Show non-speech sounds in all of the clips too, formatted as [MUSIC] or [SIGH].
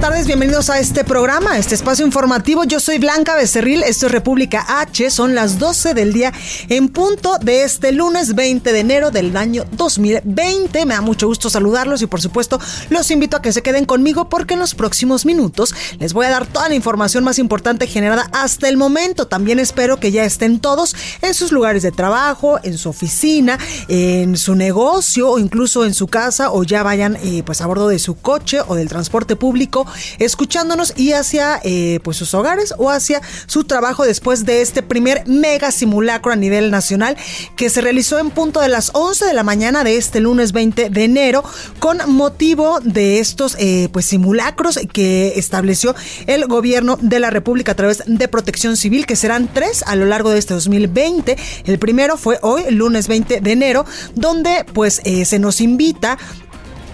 Tardes, bienvenidos a este programa, este espacio informativo. Yo soy Blanca Becerril, esto es República H, son las 12 del día en punto de este lunes 20 de enero del año 2020. Me da mucho gusto saludarlos y por supuesto los invito a que se queden conmigo porque en los próximos minutos les voy a dar toda la información más importante generada hasta el momento. También espero que ya estén todos en sus lugares de trabajo, en su oficina, en su negocio o incluso en su casa o ya vayan eh, pues a bordo de su coche o del transporte público escuchándonos y hacia eh, pues sus hogares o hacia su trabajo después de este primer mega simulacro a nivel nacional que se realizó en punto de las 11 de la mañana de este lunes 20 de enero con motivo de estos eh, pues simulacros que estableció el gobierno de la República a través de Protección Civil que serán tres a lo largo de este 2020 el primero fue hoy lunes 20 de enero donde pues eh, se nos invita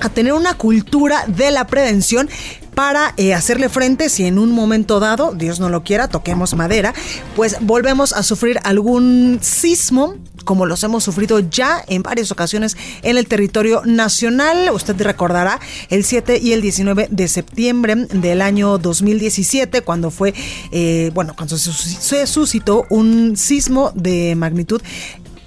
a tener una cultura de la prevención para eh, hacerle frente si en un momento dado, Dios no lo quiera, toquemos madera, pues volvemos a sufrir algún sismo como los hemos sufrido ya en varias ocasiones en el territorio nacional. Usted recordará el 7 y el 19 de septiembre del año 2017, cuando fue, eh, bueno, cuando se suscitó un sismo de magnitud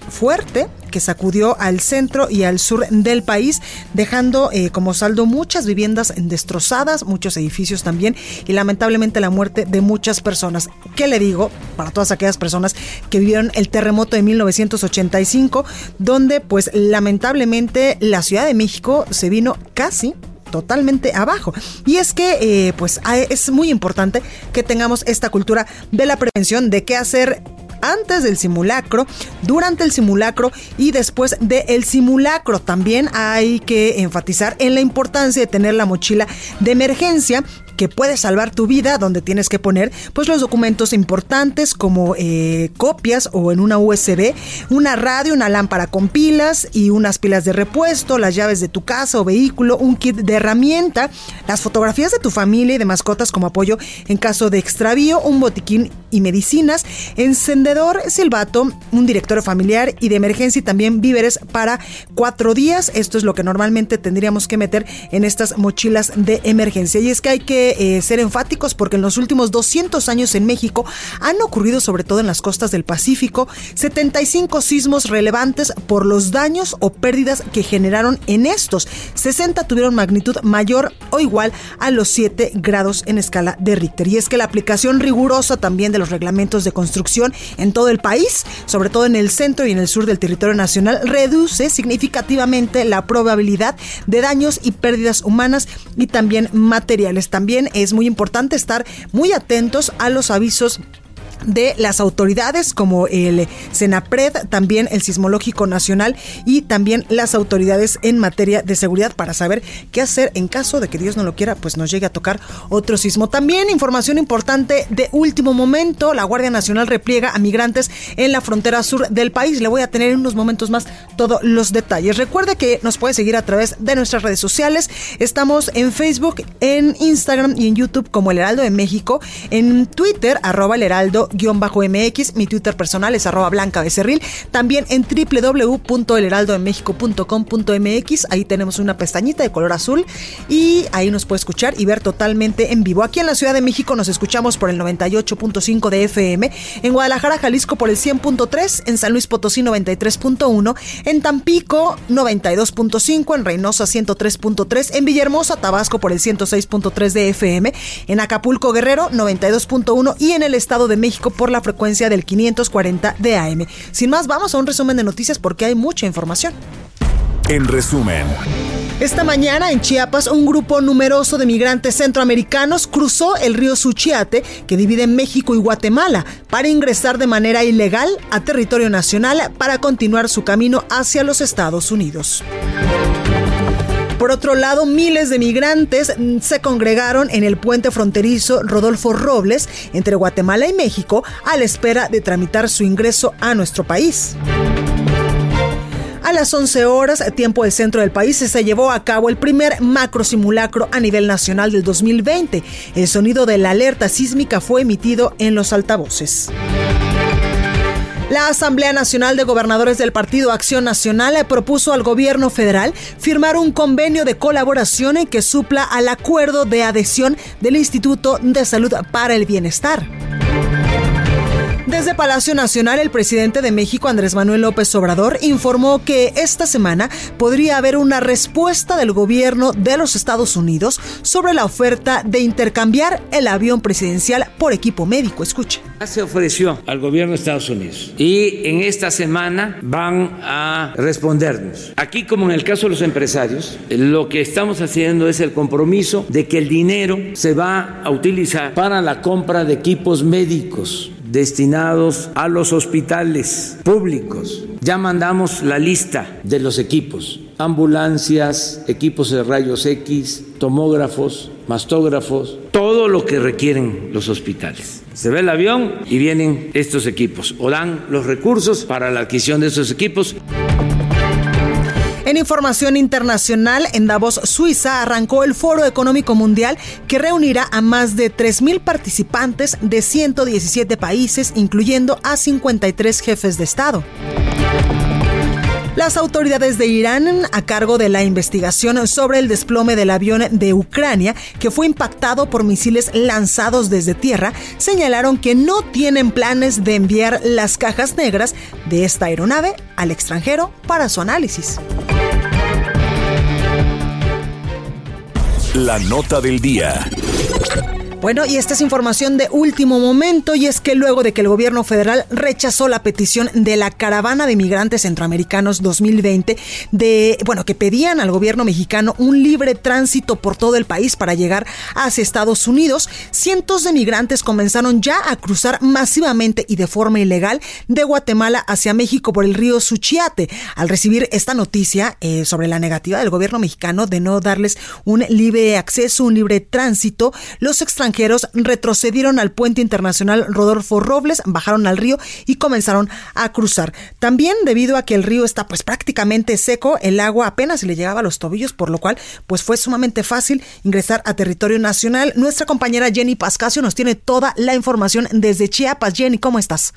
fuerte que sacudió al centro y al sur del país, dejando eh, como saldo muchas viviendas destrozadas, muchos edificios también y lamentablemente la muerte de muchas personas. ¿Qué le digo para todas aquellas personas que vivieron el terremoto de 1985, donde pues lamentablemente la Ciudad de México se vino casi totalmente abajo. Y es que, eh, pues, es muy importante que tengamos esta cultura de la prevención, de qué hacer antes del simulacro, durante el simulacro y después del simulacro. También hay que enfatizar en la importancia de tener la mochila de emergencia que puede salvar tu vida, donde tienes que poner pues los documentos importantes como eh, copias o en una USB, una radio, una lámpara con pilas y unas pilas de repuesto, las llaves de tu casa o vehículo, un kit de herramienta, las fotografías de tu familia y de mascotas como apoyo en caso de extravío, un botiquín y medicinas, encendedor, silbato, un directorio familiar y de emergencia y también víveres para cuatro días. Esto es lo que normalmente tendríamos que meter en estas mochilas de emergencia. Y es que hay que eh, ser enfáticos porque en los últimos 200 años en México han ocurrido, sobre todo en las costas del Pacífico, 75 sismos relevantes por los daños o pérdidas que generaron en estos. 60 tuvieron magnitud mayor o igual a los 7 grados en escala de Richter. Y es que la aplicación rigurosa también de los reglamentos de construcción en todo el país, sobre todo en el centro y en el sur del territorio nacional, reduce significativamente la probabilidad de daños y pérdidas humanas y también materiales. También es muy importante estar muy atentos a los avisos de las autoridades como el CENAPRED, también el Sismológico Nacional y también las autoridades en materia de seguridad para saber qué hacer en caso de que Dios no lo quiera, pues nos llegue a tocar otro sismo. También información importante de último momento, la Guardia Nacional repliega a migrantes en la frontera sur del país. Le voy a tener en unos momentos más todos los detalles. Recuerde que nos puede seguir a través de nuestras redes sociales. Estamos en Facebook, en Instagram y en YouTube como El Heraldo de México, en Twitter, arroba el Heraldo mx Mi Twitter personal es arroba blanca becerril. También en www.elheraldodemexico.com.mx. Ahí tenemos una pestañita de color azul y ahí nos puede escuchar y ver totalmente en vivo. Aquí en la Ciudad de México nos escuchamos por el 98.5 de FM. En Guadalajara, Jalisco por el 100.3. En San Luis Potosí 93.1. En Tampico 92.5. En Reynosa 103.3. En Villahermosa, Tabasco por el 106.3 de FM. En Acapulco, Guerrero 92.1. Y en el Estado de México por la frecuencia del 540 de AM. Sin más, vamos a un resumen de noticias porque hay mucha información. En resumen. Esta mañana en Chiapas un grupo numeroso de migrantes centroamericanos cruzó el río Suchiate que divide México y Guatemala para ingresar de manera ilegal a territorio nacional para continuar su camino hacia los Estados Unidos. Por otro lado, miles de migrantes se congregaron en el puente fronterizo Rodolfo Robles entre Guatemala y México a la espera de tramitar su ingreso a nuestro país. A las 11 horas, tiempo del centro del país, se llevó a cabo el primer macro simulacro a nivel nacional del 2020. El sonido de la alerta sísmica fue emitido en los altavoces. La Asamblea Nacional de Gobernadores del Partido Acción Nacional propuso al gobierno federal firmar un convenio de colaboración que supla al acuerdo de adhesión del Instituto de Salud para el Bienestar. Desde Palacio Nacional, el presidente de México, Andrés Manuel López Obrador, informó que esta semana podría haber una respuesta del gobierno de los Estados Unidos sobre la oferta de intercambiar el avión presidencial por equipo médico. Escuche. Se ofreció al gobierno de Estados Unidos y en esta semana van a respondernos. Aquí, como en el caso de los empresarios, lo que estamos haciendo es el compromiso de que el dinero se va a utilizar para la compra de equipos médicos destinados a los hospitales públicos. Ya mandamos la lista de los equipos, ambulancias, equipos de rayos X, tomógrafos, mastógrafos, todo lo que requieren los hospitales. Se ve el avión y vienen estos equipos o dan los recursos para la adquisición de estos equipos. En información internacional, en Davos, Suiza, arrancó el Foro Económico Mundial que reunirá a más de 3.000 participantes de 117 países, incluyendo a 53 jefes de Estado. Las autoridades de Irán, a cargo de la investigación sobre el desplome del avión de Ucrania, que fue impactado por misiles lanzados desde tierra, señalaron que no tienen planes de enviar las cajas negras de esta aeronave al extranjero para su análisis. La nota del día. Bueno, y esta es información de último momento y es que luego de que el gobierno federal rechazó la petición de la caravana de migrantes centroamericanos 2020 de, bueno, que pedían al gobierno mexicano un libre tránsito por todo el país para llegar hacia Estados Unidos, cientos de migrantes comenzaron ya a cruzar masivamente y de forma ilegal de Guatemala hacia México por el río Suchiate. Al recibir esta noticia eh, sobre la negativa del gobierno mexicano de no darles un libre acceso, un libre tránsito, los extranjeros retrocedieron al puente internacional Rodolfo Robles, bajaron al río y comenzaron a cruzar. También debido a que el río está pues prácticamente seco, el agua apenas le llegaba a los tobillos, por lo cual pues fue sumamente fácil ingresar a territorio nacional. Nuestra compañera Jenny Pascasio nos tiene toda la información desde Chiapas. Jenny, ¿cómo estás?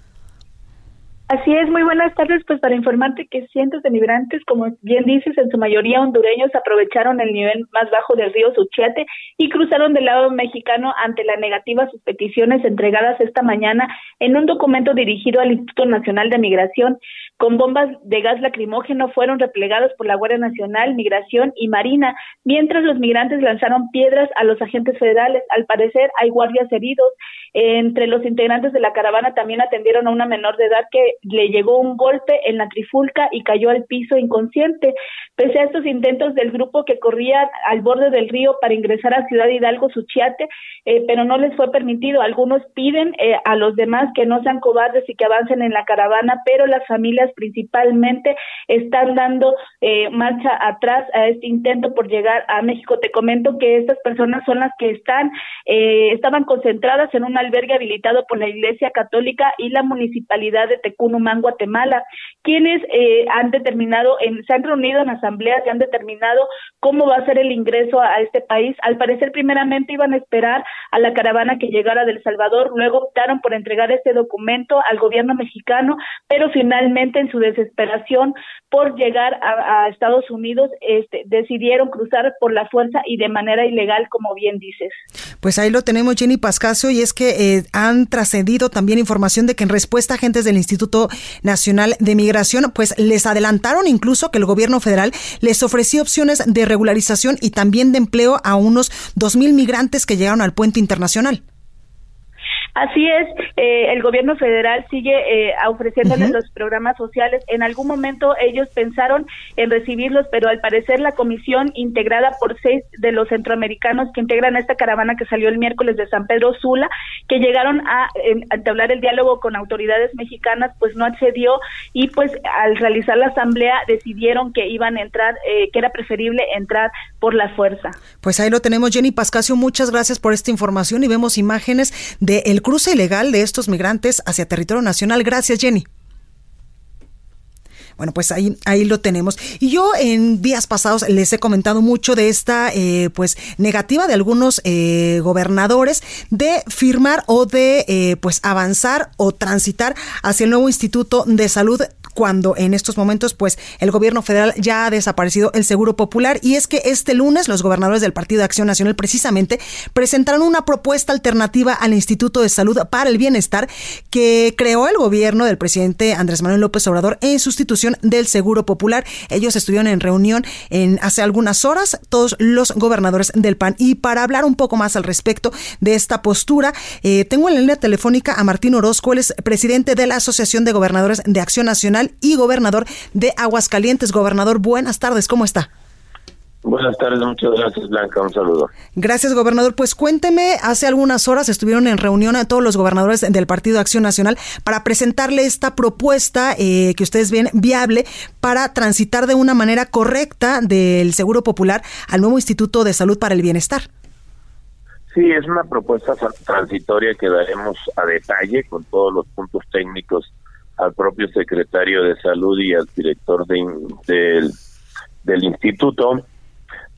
Así es, muy buenas tardes. Pues para informarte que cientos de migrantes, como bien dices, en su mayoría hondureños, aprovecharon el nivel más bajo del río Suchiate y cruzaron del lado mexicano ante la negativa a sus peticiones entregadas esta mañana en un documento dirigido al Instituto Nacional de Migración con bombas de gas lacrimógeno fueron replegados por la Guardia Nacional, Migración y Marina, mientras los migrantes lanzaron piedras a los agentes federales. Al parecer hay guardias heridos. Entre los integrantes de la caravana también atendieron a una menor de edad que le llegó un golpe en la trifulca y cayó al piso inconsciente. Pese a estos intentos del grupo que corría al borde del río para ingresar a Ciudad Hidalgo, Suchiate, eh, pero no les fue permitido. Algunos piden eh, a los demás que no sean cobardes y que avancen en la caravana, pero las familias principalmente están dando eh, marcha atrás a este intento por llegar a México. Te comento que estas personas son las que están eh, estaban concentradas en un albergue habilitado por la Iglesia Católica y la Municipalidad de Tecunumán, Guatemala, quienes eh, han determinado, en, se han reunido en asambleas y han determinado cómo va a ser el ingreso a, a este país. Al parecer, primeramente iban a esperar a la caravana que llegara del Salvador, luego optaron por entregar este documento al gobierno mexicano, pero finalmente en su desesperación por llegar a, Estados Unidos, este, decidieron cruzar por la fuerza y de manera ilegal, como bien dices. Pues ahí lo tenemos, Jenny Pascasio, y es que eh, han trascendido también información de que en respuesta agentes del Instituto Nacional de Migración, pues les adelantaron incluso que el gobierno federal les ofreció opciones de regularización y también de empleo a unos dos mil migrantes que llegaron al puente internacional. Así es, eh, el gobierno federal sigue eh, ofreciéndoles los programas sociales. En algún momento ellos pensaron en recibirlos, pero al parecer la comisión integrada por seis de los centroamericanos que integran esta caravana que salió el miércoles de San Pedro Sula, que llegaron a entablar el diálogo con autoridades mexicanas, pues no accedió y pues al realizar la asamblea decidieron que iban a entrar, eh, que era preferible entrar por la fuerza. Pues ahí lo tenemos, Jenny Pascasio, muchas gracias por esta información y vemos imágenes del cruce ilegal de estos migrantes hacia territorio nacional. Gracias, Jenny. Bueno, pues ahí, ahí lo tenemos. Y yo en días pasados les he comentado mucho de esta eh, pues negativa de algunos eh, gobernadores de firmar o de eh, pues avanzar o transitar hacia el nuevo Instituto de Salud cuando en estos momentos pues el gobierno federal ya ha desaparecido el Seguro Popular. Y es que este lunes los gobernadores del Partido de Acción Nacional precisamente presentaron una propuesta alternativa al Instituto de Salud para el Bienestar que creó el gobierno del presidente Andrés Manuel López Obrador en sustitución del Seguro Popular. Ellos estuvieron en reunión en hace algunas horas todos los gobernadores del PAN y para hablar un poco más al respecto de esta postura eh, tengo en la línea telefónica a Martín Orozco, él es presidente de la Asociación de Gobernadores de Acción Nacional y gobernador de Aguascalientes. Gobernador, buenas tardes, ¿cómo está? Buenas tardes, muchas gracias Blanca, un saludo. Gracias, gobernador. Pues cuénteme, hace algunas horas estuvieron en reunión a todos los gobernadores del Partido Acción Nacional para presentarle esta propuesta eh, que ustedes ven viable para transitar de una manera correcta del Seguro Popular al nuevo Instituto de Salud para el Bienestar. Sí, es una propuesta transitoria que daremos a detalle con todos los puntos técnicos al propio secretario de salud y al director de, del, instituto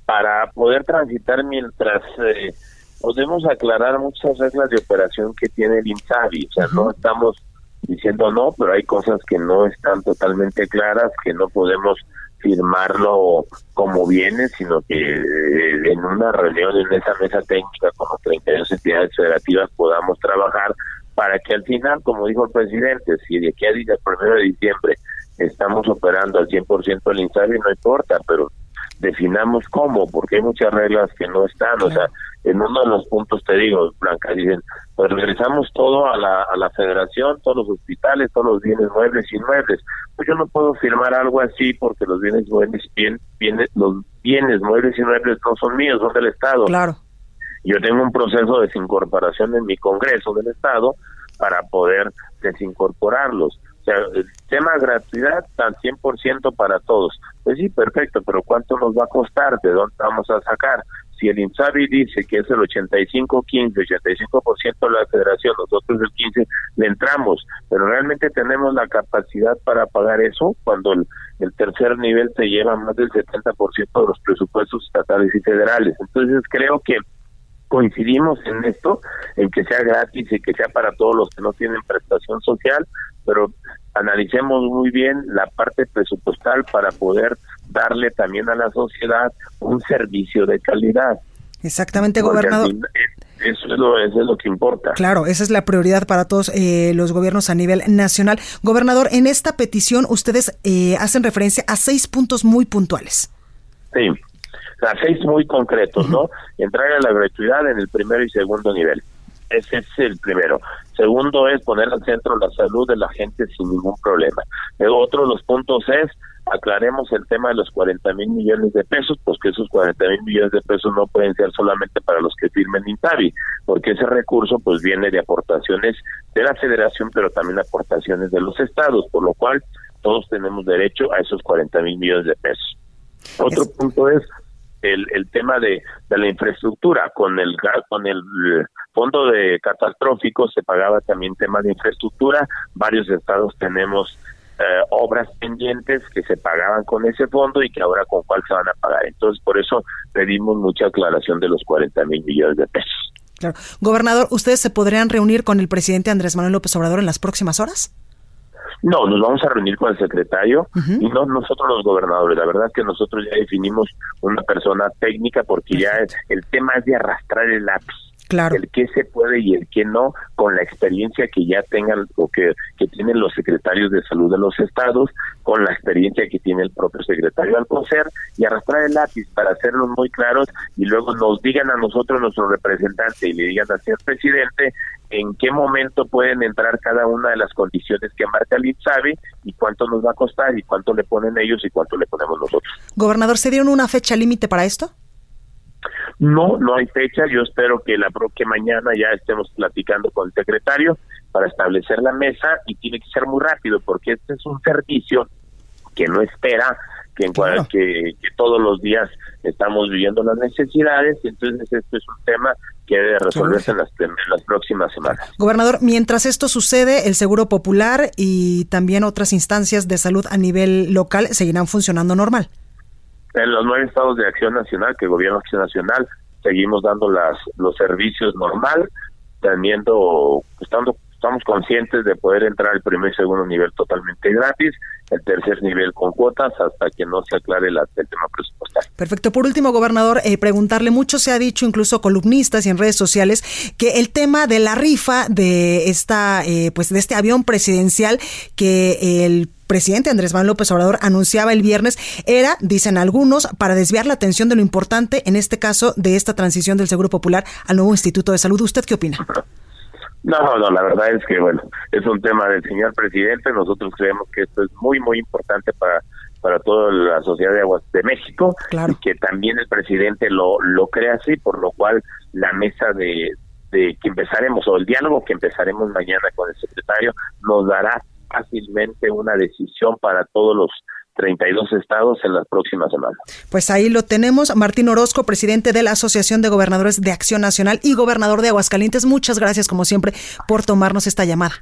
para poder transitar mientras eh, podemos aclarar muchas reglas de operación que tiene el INSABI. O sea, no estamos diciendo no, pero hay cosas que no están totalmente claras, que no podemos firmarlo como viene, sino que eh, en una reunión, en esa mesa técnica, como 32 entidades federativas, podamos trabajar para que al final, como dijo el presidente, si de aquí a el primero de diciembre estamos operando al 100% el INSABI, no importa, pero definamos cómo, porque hay muchas reglas que no están, o sea, en uno de los puntos te digo, Blanca, dicen, pues regresamos todo a la, a la federación, todos los hospitales, todos los bienes muebles y inmuebles. Pues yo no puedo firmar algo así porque los bienes muebles, bien, bienes, los bienes muebles y inmuebles no son míos, son del Estado. Claro. Yo tengo un proceso de desincorporación en mi Congreso del Estado para poder desincorporarlos. O sea, el tema de gratuidad tan 100% para todos. Pues sí, perfecto, pero ¿cuánto nos va a costar? ¿De dónde vamos a sacar? Si el INSABI dice que es el 85-15, 85% de la federación, nosotros el 15, le entramos, pero realmente tenemos la capacidad para pagar eso cuando el, el tercer nivel se lleva más del 70% de los presupuestos estatales y federales. Entonces creo que coincidimos en esto, en que sea gratis y que sea para todos los que no tienen prestación social, pero analicemos muy bien la parte presupuestal para poder darle también a la sociedad un servicio de calidad. Exactamente, gobernador. Eso es, lo, eso es lo que importa. Claro, esa es la prioridad para todos eh, los gobiernos a nivel nacional. Gobernador, en esta petición ustedes eh, hacen referencia a seis puntos muy puntuales. Sí sea, seis muy concretos, ¿no? Entrar a la gratuidad en el primero y segundo nivel. Ese es el primero. Segundo es poner al centro la salud de la gente sin ningún problema. El otro de los puntos es aclaremos el tema de los 40 mil millones de pesos, pues que esos 40 mil millones de pesos no pueden ser solamente para los que firmen INTAVI, porque ese recurso pues viene de aportaciones de la federación, pero también aportaciones de los estados, por lo cual todos tenemos derecho a esos 40 mil millones de pesos. Otro punto es el, el tema de, la infraestructura. Con el, con el fondo de catastróficos se pagaba también tema de infraestructura. Varios estados tenemos eh, obras pendientes que se pagaban con ese fondo y que ahora con cuál se van a pagar. Entonces, por eso pedimos mucha aclaración de los 40 mil millones de pesos. Claro. Gobernador, ¿ustedes se podrían reunir con el presidente Andrés Manuel López Obrador en las próximas horas? No, nos vamos a reunir con el secretario y no nosotros los gobernadores. La verdad que nosotros ya definimos una persona técnica porque ya el tema es de arrastrar el lápiz. Claro. el qué se puede y el qué no, con la experiencia que ya tengan o que, que tienen los secretarios de salud de los estados, con la experiencia que tiene el propio secretario Alcocer, y arrastrar el lápiz para hacerlos muy claros y luego nos digan a nosotros, nuestro representante, y le digan al señor presidente, en qué momento pueden entrar cada una de las condiciones que marca el INSABI y cuánto nos va a costar y cuánto le ponen ellos y cuánto le ponemos nosotros. Gobernador, ¿se dieron una fecha límite para esto? No, no hay fecha. Yo espero que la que mañana ya estemos platicando con el secretario para establecer la mesa y tiene que ser muy rápido porque este es un servicio que no espera que, en Claro. que, que todos los días estamos viviendo las necesidades y entonces esto es un tema que debe resolverse en las, en las próximas semanas. Gobernador, mientras esto sucede, el Seguro Popular y también otras instancias de salud a nivel local seguirán funcionando normal. En los nueve estados de Acción Nacional, que el Gobierno Acción Nacional, seguimos dando las los servicios normal, teniendo, estando, estamos conscientes de poder entrar al primer y segundo nivel totalmente gratis, el tercer nivel con cuotas, hasta que no se aclare la- el tema presupuestario. Perfecto. Por último, gobernador, eh, preguntarle, mucho se ha dicho, incluso columnistas y en redes sociales, que el tema de la rifa de esta, eh, pues de este avión presidencial que el presidente Andrés Manuel López Obrador anunciaba el viernes era, dicen algunos, para desviar la atención de lo importante, en este caso, de esta transición del Seguro Popular al nuevo Instituto de Salud. ¿Usted qué opina? [LAUGHS] No, no, la verdad es que, bueno, es un tema del señor presidente. Nosotros creemos que esto es muy, muy importante para para toda la sociedad de aguas de México Claro. y que también el presidente lo, lo crea así, por lo cual la mesa de, de que empezaremos o el diálogo que empezaremos mañana con el secretario nos dará fácilmente una decisión para todos los 32 estados en las próximas semanas. Pues ahí lo tenemos. Martín Orozco, presidente de la Asociación de Gobernadores de Acción Nacional y gobernador de Aguascalientes. Muchas gracias, como siempre, por tomarnos esta llamada.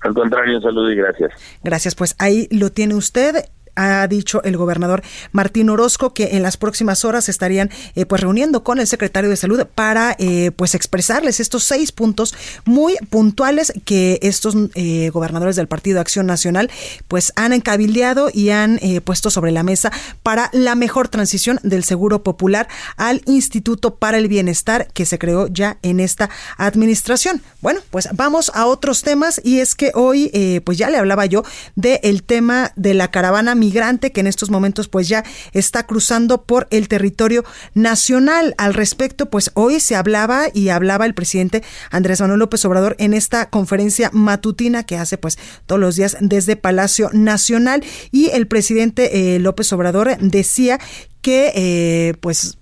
Al contrario, un saludo y gracias. Gracias, pues ahí lo tiene usted. Ha dicho el gobernador Martín Orozco que en las próximas horas estarían eh, pues reuniendo con el secretario de salud para eh, pues expresarles estos seis puntos muy puntuales que estos eh, gobernadores del Partido Acción Nacional pues han encabildeado y han puesto sobre la mesa para la mejor transición del Seguro Popular al Instituto para el Bienestar que se creó ya en esta administración. Bueno, pues vamos a otros temas y es que hoy pues ya le hablaba yo del tema de la caravana migrante que en estos momentos pues ya está cruzando por el territorio nacional. Al respecto, pues hoy se hablaba y hablaba el presidente Andrés Manuel López Obrador en esta conferencia matutina que hace pues todos los días desde Palacio Nacional y el presidente eh, López Obrador decía que eh, pues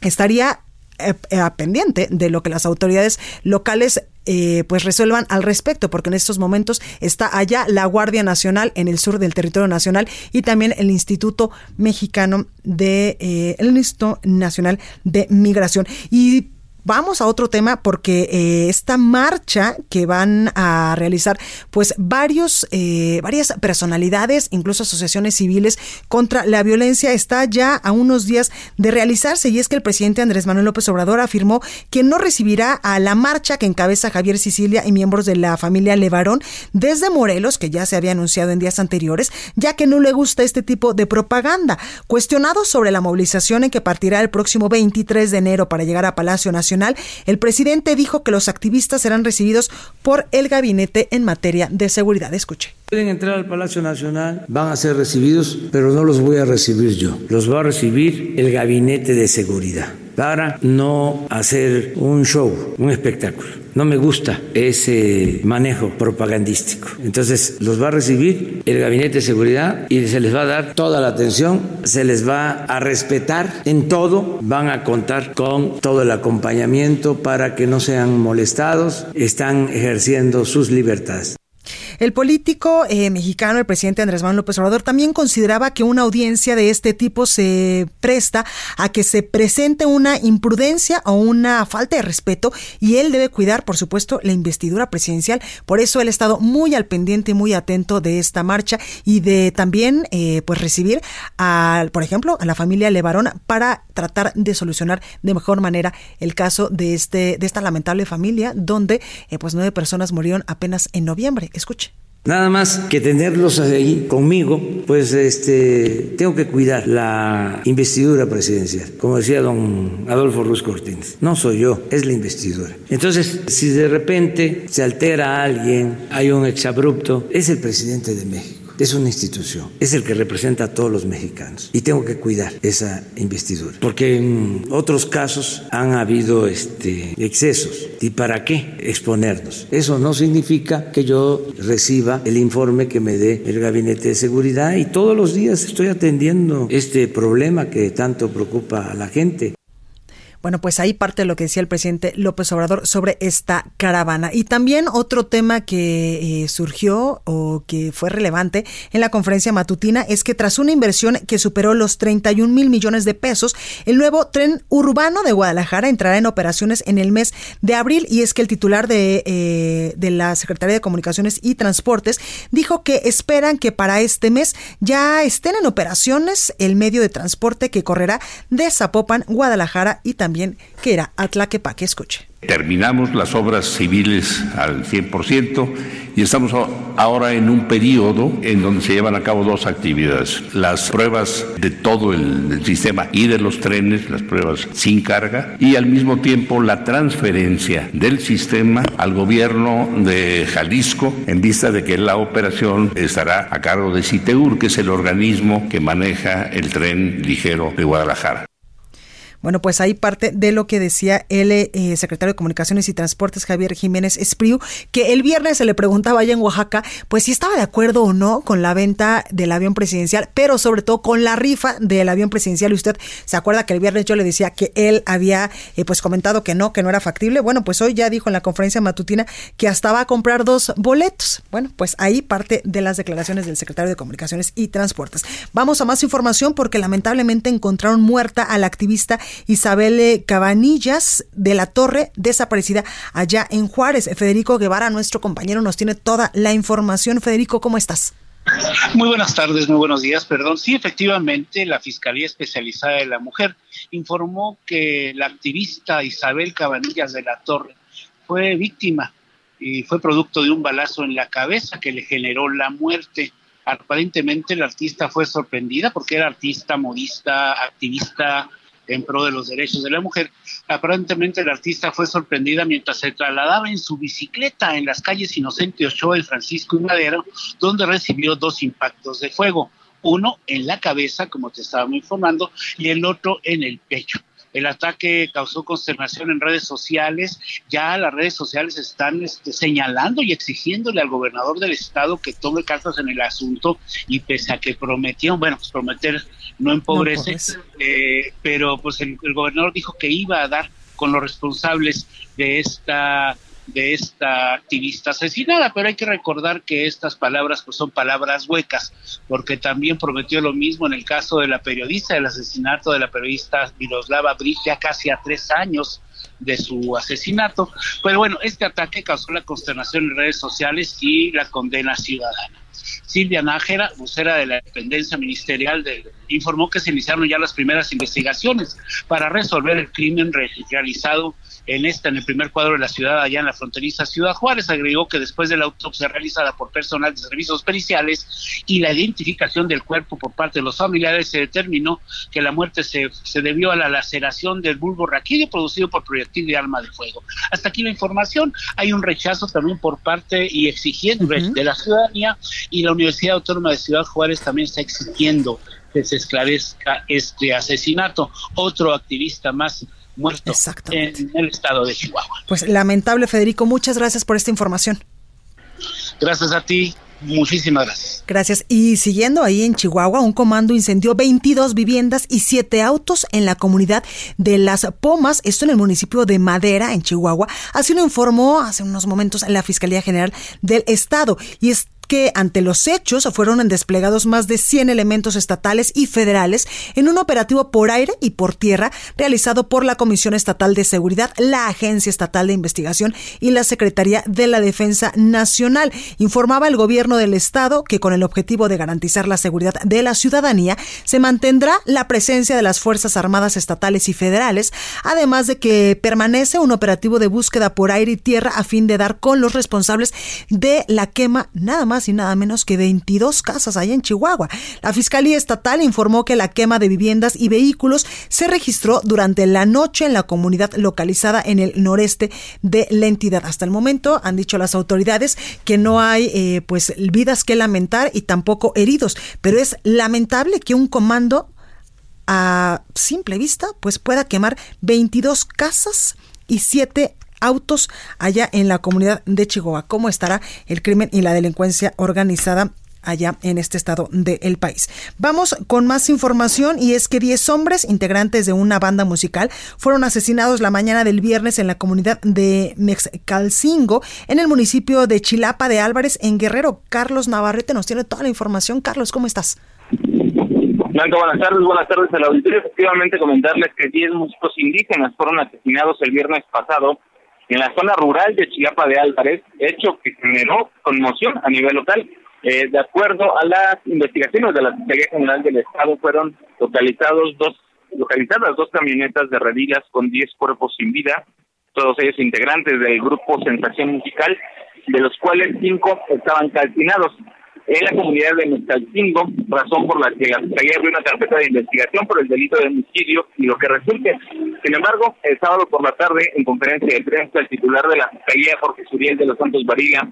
estaría eh, eh, pendiente de lo que las autoridades locales eh, pues resuelvan al respecto, porque en estos momentos está allá la Guardia Nacional en el sur del territorio nacional y también el Instituto Mexicano de eh, el Instituto Nacional de Migración. Y Vamos a otro tema porque eh, esta marcha que van a realizar, pues varios, eh, varias personalidades, incluso asociaciones civiles contra la violencia, está ya a unos días de realizarse y es que el presidente Andrés Manuel López Obrador afirmó que no recibirá a la marcha que encabeza Javier Sicilia y miembros de la familia Levarón desde Morelos, que ya se había anunciado en días anteriores, ya que no le gusta este tipo de propaganda. Cuestionado sobre la movilización en que partirá el próximo 23 de enero para llegar a Palacio Nacional, el presidente dijo que los activistas serán recibidos por el gabinete en materia de seguridad. Escuche. Pueden entrar al Palacio Nacional, van a ser recibidos, pero no los voy a recibir yo. Los va a recibir el gabinete de seguridad para no hacer un show, un espectáculo. No me gusta ese manejo propagandístico. Entonces los va a recibir el gabinete de seguridad y se les va a dar toda la atención, se les va a respetar en todo, van a contar con todo el acompañamiento para que no sean molestados, están ejerciendo sus libertades. El político eh, mexicano, el presidente Andrés Manuel López Obrador, también consideraba que una audiencia de este tipo se presta a que se presente una imprudencia o una falta de respeto y él debe cuidar, por supuesto, la investidura presidencial. Por eso él ha estado muy al pendiente y muy atento de esta marcha y de también, eh, pues, recibir, a, por ejemplo, a la familia Levarón para tratar de solucionar de mejor manera el caso de este de esta lamentable familia donde, eh, pues, nueve personas murieron apenas en noviembre. Escuche. Nada más que tenerlos ahí conmigo, pues este, tengo que cuidar la investidura presidencial, como decía don Adolfo Ruz Cortines. No soy yo, es la investidura. Entonces, si de repente se altera alguien, hay un exabrupto, es el presidente de México es una institución, es el que representa a todos los mexicanos y tengo que cuidar esa investidura, porque en otros casos han habido este, excesos y para qué exponernos. Eso no significa que yo reciba el informe que me dé el gabinete de seguridad y todos los días estoy atendiendo este problema que tanto preocupa a la gente. Bueno, pues ahí parte de lo que decía el presidente López Obrador sobre esta caravana. Y también otro tema que eh, surgió o que fue relevante en la conferencia matutina es que tras una inversión que superó los 31 mil millones de pesos, el nuevo tren urbano de Guadalajara entrará en operaciones en el mes de abril. Y es que el titular de, eh, de la Secretaría de Comunicaciones y Transportes dijo que esperan que para este mes ya estén en operaciones el medio de transporte que correrá de Zapopan, Guadalajara y también que era Atlaquepaque. Escuche. Terminamos las obras civiles al 100% y estamos ahora en un periodo en donde se llevan a cabo dos actividades. Las pruebas de todo el, sistema y de los trenes, las pruebas sin carga y al mismo tiempo la transferencia del sistema al gobierno de Jalisco en vista de que la operación estará a cargo de CITEUR, que es el organismo que maneja el tren ligero de Guadalajara. Bueno, pues ahí parte de lo que decía el eh, secretario de Comunicaciones y Transportes, Javier Jiménez Espriu, que el viernes se le preguntaba allá en Oaxaca, pues si estaba de acuerdo o no con la venta del avión presidencial, pero sobre todo con la rifa del avión presidencial. Y usted se acuerda que el viernes yo le decía que él había eh, pues comentado que no, que no era factible. Bueno, pues hoy ya dijo en la conferencia matutina que hasta va a comprar dos boletos. Bueno, pues ahí parte de las declaraciones del secretario de Comunicaciones y Transportes. Vamos a más información porque lamentablemente encontraron muerta a la activista Isabel Cabanillas de la Torre, desaparecida allá en Juárez. Federico Guevara, nuestro compañero, nos tiene toda la información. Federico, ¿cómo estás? Muy buenas tardes, muy buenos días, perdón. Sí, efectivamente, la Fiscalía Especializada de la Mujer informó que la activista Isabel Cabanillas de la Torre fue víctima y fue producto de un balazo en la cabeza que le generó la muerte. Aparentemente la artista fue sorprendida porque era artista, modista, activista, en pro de los derechos de la mujer. Aparentemente la artista fue sorprendida mientras se trasladaba en su bicicleta en las calles Inocente Ochoa, el Francisco y Madero, donde recibió dos impactos de fuego, uno en la cabeza, como te estábamos informando, y el otro en el pecho. El ataque causó consternación en redes sociales. Ya las redes sociales están este, señalando y exigiéndole al gobernador del estado que tome cartas en el asunto y pese a que prometieron, bueno, pues prometer no empobrece, eh, pero pues el gobernador dijo que iba a dar con los responsables de esta de esta activista asesinada, pero hay que recordar que estas palabras pues son palabras huecas, porque también prometió lo mismo en el caso de la periodista, el asesinato de la periodista Miroslava Bridge, ya casi a tres años de su asesinato. Pero bueno, este ataque causó la consternación en redes sociales y la condena ciudadana. Silvia Nájera, vocera de la dependencia ministerial, informó que se iniciaron ya las primeras investigaciones para resolver el crimen realizado en esta, en el primer cuadro de la ciudad, allá en la fronteriza Ciudad Juárez. Agregó que después de la autopsia realizada por personal de servicios periciales y la identificación del cuerpo por parte de los familiares, se determinó que la muerte se, se debió a la laceración del bulbo raquídeo producido por proyectil de arma de fuego. Hasta aquí la información. Hay un rechazo también por parte y exigiendo de la ciudadanía y la Universidad Autónoma de Ciudad Juárez también está exigiendo que se esclarezca este asesinato. Otro activista más muerto en el estado de Chihuahua. Pues lamentable, Federico. Muchas gracias por esta información. Gracias a ti. Muchísimas gracias. Gracias. Y siguiendo ahí en Chihuahua, un comando incendió 22 viviendas y 7 autos en la comunidad de Las Pomas, esto en el municipio de Madera, en Chihuahua. Así lo informó hace unos momentos la Fiscalía General del Estado. Y es que ante los hechos fueron desplegados más de 100 elementos estatales y federales en un operativo por aire y por tierra realizado por la Comisión Estatal de Seguridad, la Agencia Estatal de Investigación y la Secretaría de la Defensa Nacional. Informaba el gobierno del estado que con el objetivo de garantizar la seguridad de la ciudadanía se mantendrá la presencia de las Fuerzas Armadas estatales y federales, además de que permanece un operativo de búsqueda por aire y tierra a fin de dar con los responsables de la quema nada más más y nada menos que 22 casas allá en Chihuahua. La Fiscalía Estatal informó que la quema de viviendas y vehículos se registró durante la noche en la comunidad localizada en el noreste de la entidad. Hasta el momento han dicho las autoridades que no hay eh, pues vidas que lamentar y tampoco heridos, pero es lamentable que un comando a simple vista pues pueda quemar 22 casas y 7 autos allá en la comunidad de Chihuahua. ¿Cómo estará el crimen y la delincuencia organizada allá en este estado del país. Vamos con más información y es que 10 hombres integrantes de una banda musical fueron asesinados la mañana del viernes en la comunidad de Mexcalcingo en el municipio de Chilapa de Álvarez en Guerrero. Carlos Navarrete nos tiene toda la información. Carlos, ¿cómo estás? Buenas tardes, buenas tardes a la auditoría. Efectivamente, comentarles que 10 músicos indígenas fueron asesinados el viernes pasado en la zona rural de Chilapa de Álvarez, hecho que generó conmoción a nivel local. Eh, de acuerdo a las investigaciones de la Fiscalía General del Estado, fueron localizados dos, localizadas dos camionetas de redilas con 10 cuerpos sin vida, todos ellos integrantes del grupo Sensación Musical, de los cuales cinco estaban calcinados en la comunidad de Mezcalcingo, razón por la que la Fiscalía abrió una carpeta de investigación por el delito de homicidio y lo que resulte. Sin embargo, el sábado por la tarde, en conferencia de prensa, el titular de la Fiscalía, Jorge Suriel de los Santos Varilla,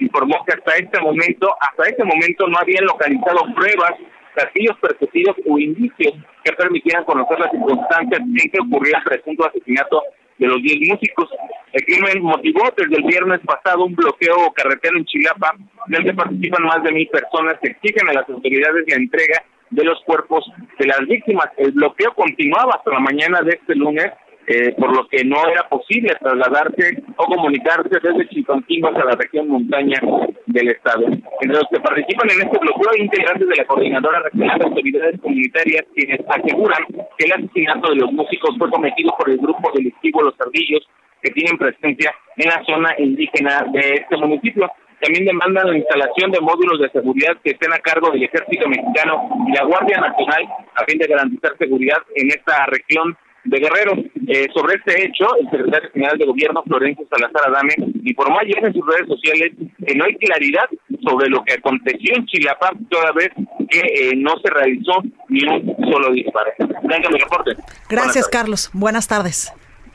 informó que hasta este momento, hasta este momento no habían localizado pruebas, castillos percutidos o indicios que permitieran conocer las circunstancias en que ocurrió el presunto asesinato de los 10 músicos. El crimen motivó desde el viernes pasado un bloqueo carretero en Chilapa, donde participan más de mil personas que exigen a las autoridades la entrega de los cuerpos de las víctimas. El bloqueo continuaba hasta la mañana de este lunes eh, por lo que no era posible trasladarse o comunicarse desde Chilpancingo hasta la región montaña del estado. Entre los que participan en este bloqueo hay integrantes de la Coordinadora Regional de Autoridades Comunitarias quienes aseguran que el asesinato de los músicos fue cometido por el grupo delictivo Los Ardillos que tienen presencia en la zona indígena de este municipio. También demandan la instalación de módulos de seguridad que estén a cargo del Ejército Mexicano y la Guardia Nacional a fin de garantizar seguridad en esta región de Guerrero. Eh, sobre este hecho, el secretario general de gobierno, Florencio Salazar Adame, informó ayer en sus redes sociales que no hay claridad sobre lo que aconteció en Chilapa, toda vez que eh, no se realizó ni un solo disparo. Venga, mi reporte. Gracias, Carlos. Buenas tardes.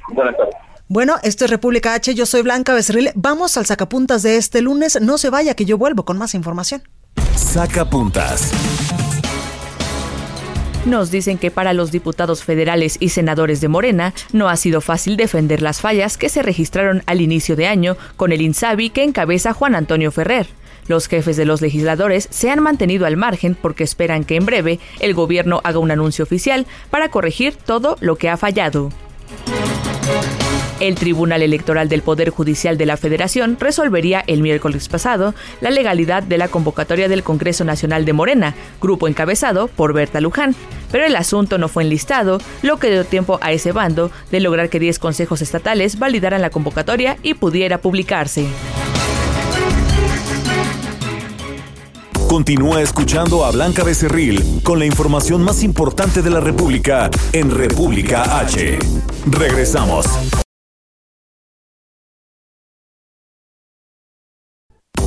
Buenas tardes. Bueno, esto es República H, yo soy Blanca Becerril. Vamos al sacapuntas de este lunes. No se vaya, que yo vuelvo con más información. Sacapuntas. Nos dicen que para los diputados federales y senadores de Morena no ha sido fácil defender las fallas que se registraron al inicio de año con el INSABI que encabeza Juan Antonio Ferrer. Los jefes de los legisladores se han mantenido al margen porque esperan que en breve el gobierno haga un anuncio oficial para corregir todo lo que ha fallado. El Tribunal Electoral del Poder Judicial de la Federación resolvería el miércoles pasado la legalidad de la convocatoria del Congreso Nacional de Morena, grupo encabezado por Berta Luján. Pero el asunto no fue enlistado, lo que dio tiempo a ese bando de lograr que 10 consejos estatales validaran la convocatoria y pudiera publicarse. Continúa escuchando a Blanca Becerril con la información más importante de la República en República H. Regresamos.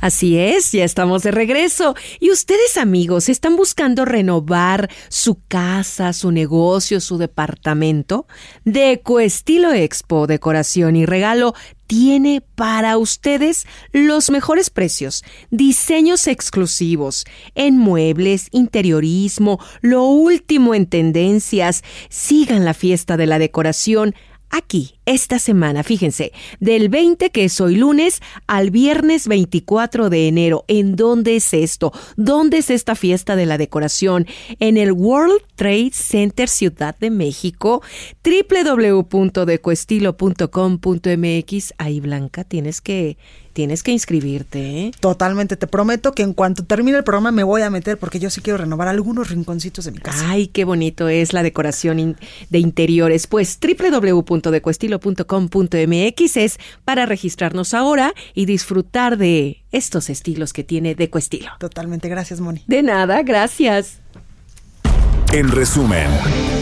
Así es, ya estamos de regreso. Y ustedes amigos, ¿están buscando renovar su casa, su negocio, su departamento? De Ecoestilo Expo, decoración y regalo tiene para ustedes los mejores precios, diseños exclusivos en muebles, interiorismo, lo último en tendencias. Sigan la fiesta de la decoración aquí esta semana, fíjense, del 20 que es hoy lunes al viernes 24 de enero. ¿En dónde es esto? ¿Dónde es esta fiesta de la decoración? En el World Trade Center Ciudad de México, www.decoestilo.com.mx. Ahí Blanca, tienes que tienes que inscribirte. ¿eh? Totalmente, te prometo que en cuanto termine el programa me voy a meter porque yo sí quiero renovar algunos rinconcitos de mi casa. Ay, qué bonito es la decoración de interiores. Pues www.decoestilo.com.mx es para registrarnos ahora y disfrutar de estos estilos que tiene Decoestilo. Totalmente, gracias Moni. De nada, gracias. En resumen.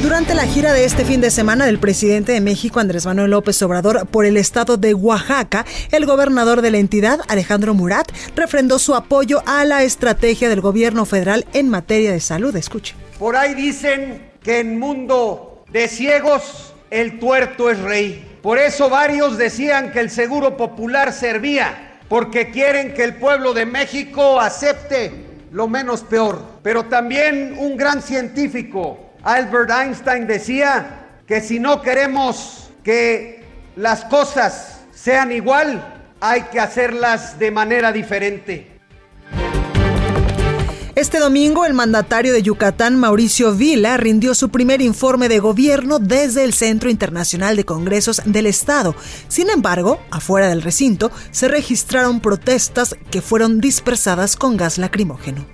Durante la gira de este fin de semana del presidente de México, Andrés Manuel López Obrador, por el estado de Oaxaca, el gobernador de la entidad, Alejandro Murat, refrendó su apoyo a la estrategia del gobierno federal en materia de salud. Escuche. Por ahí dicen que en mundo de ciegos el tuerto es rey. Por eso varios decían que el seguro popular servía, porque quieren que el pueblo de México acepte lo menos peor. Pero también un gran científico, Albert Einstein, decía que si no queremos que las cosas sean igual, hay que hacerlas de manera diferente. Este domingo, el mandatario de Yucatán, Mauricio Vila, rindió su primer informe de gobierno desde el Centro Internacional de Congresos del Estado. Sin embargo, afuera del recinto, se registraron protestas que fueron dispersadas con gas lacrimógeno.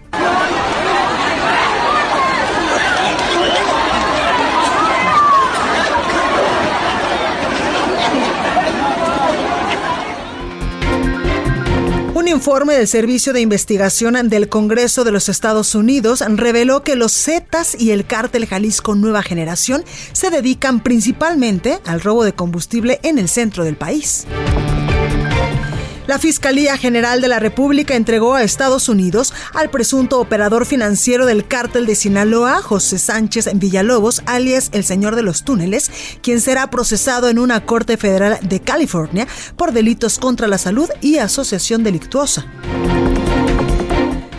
Informe del Servicio de Investigación del Congreso de los Estados Unidos reveló que los Zetas y el cártel Jalisco Nueva Generación se dedican principalmente al robo de combustible en el centro del país. La Fiscalía General de la República entregó a Estados Unidos al presunto operador financiero del cártel de Sinaloa, José Sánchez Villalobos, alias el Señor de los Túneles, quien será procesado en una corte federal de California por delitos contra la salud y asociación delictuosa.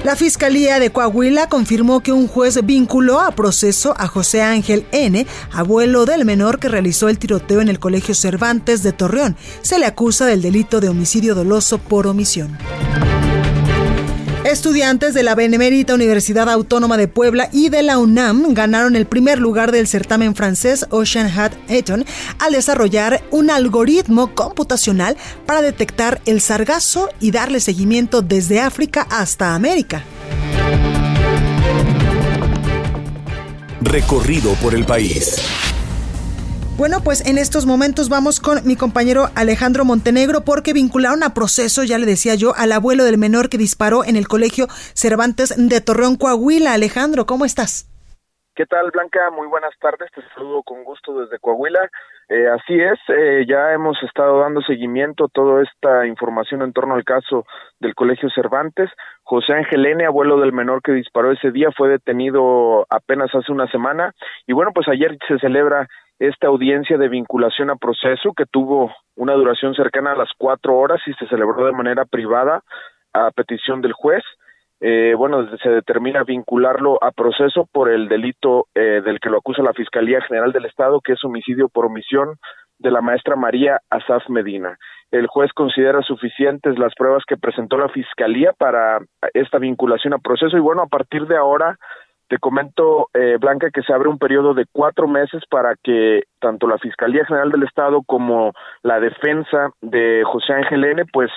La Fiscalía de Coahuila confirmó que un juez vinculó a proceso a José Ángel N., abuelo del menor que realizó el tiroteo en el Colegio Cervantes de Torreón. Se le acusa del delito de homicidio doloso por omisión. Estudiantes de la Benemérita Universidad Autónoma de Puebla y de la UNAM ganaron el primer lugar del certamen francés Ocean Hat Eton al desarrollar un algoritmo computacional para detectar el sargazo y darle seguimiento desde África hasta América. Recorrido por el país. Bueno, pues en estos momentos vamos con mi compañero Alejandro Montenegro porque vincularon a proceso, ya le decía yo, al abuelo del menor que disparó en el colegio Cervantes de Torreón, Coahuila. Alejandro, ¿cómo estás? ¿Qué tal, Blanca? Muy buenas tardes. Te saludo con gusto desde Coahuila. Eh, así es, eh, ya hemos estado dando seguimiento a toda esta información en torno al caso del Colegio Cervantes. José Ángel N., abuelo del menor que disparó ese día, fue detenido apenas hace una semana. Y bueno, pues ayer se celebra esta audiencia de vinculación a proceso que tuvo una duración cercana a las cuatro horas y se celebró de manera privada a petición del juez. Eh, bueno, se determina vincularlo a proceso por el delito eh, del que lo acusa la Fiscalía General del Estado, que es homicidio por omisión de la maestra María Asaf Medina. El juez considera suficientes las pruebas que presentó la Fiscalía para esta vinculación a proceso y bueno, a partir de ahora te comento, eh, Blanca, que se abre un periodo de cuatro meses para que tanto la Fiscalía General del Estado como la defensa de José Ángel N., pues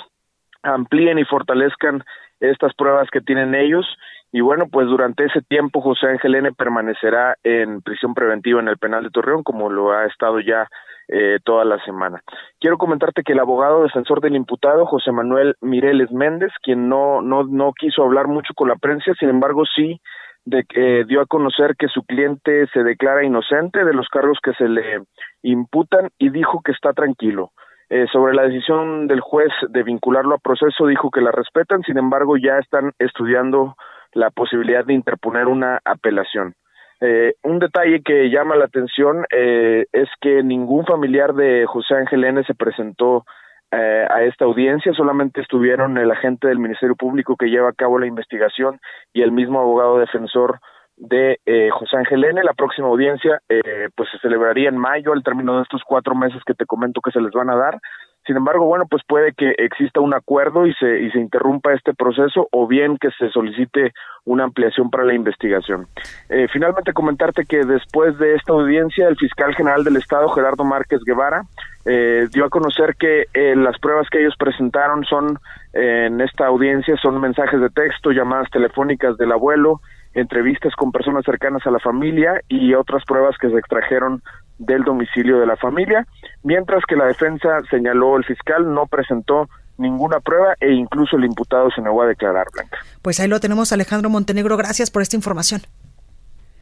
amplíen y fortalezcan estas pruebas que tienen ellos. Y bueno, pues durante ese tiempo José Ángel N. permanecerá en prisión preventiva en el penal de Torreón, como lo ha estado ya eh, toda la semana. Quiero comentarte que el abogado defensor del imputado, José Manuel Mireles Méndez, quien no, no, no quiso hablar mucho con la prensa, sin embargo sí de que dio a conocer que su cliente se declara inocente de los cargos que se le imputan y dijo que está tranquilo. Eh, sobre la decisión del juez de vincularlo a proceso, dijo que la respetan, sin embargo ya están estudiando la posibilidad de interponer una apelación. Eh, un detalle que llama la atención eh, es que ningún familiar de José Ángel N se presentó eh, a esta audiencia. Solamente estuvieron el agente del Ministerio Público que lleva a cabo la investigación y el mismo abogado defensor de eh, José Ángel N. La próxima audiencia eh, pues se celebraría en mayo al término de estos cuatro meses que te comento que se les van a dar. Sin embargo, bueno, pues puede que exista un acuerdo y se, y se interrumpa este proceso o bien que se solicite una ampliación para la investigación. Eh, finalmente, comentarte que después de esta audiencia, el fiscal general del Estado, Gerardo Márquez Guevara, eh, dio a conocer que eh, las pruebas que ellos presentaron son, en esta audiencia, son mensajes de texto, llamadas telefónicas del abuelo, entrevistas con personas cercanas a la familia y otras pruebas que se extrajeron del domicilio de la familia, mientras que la defensa señaló el fiscal no presentó ninguna prueba e incluso el imputado se negó a declarar, Blanca. Pues ahí lo tenemos, Alejandro Montenegro. Gracias por esta información.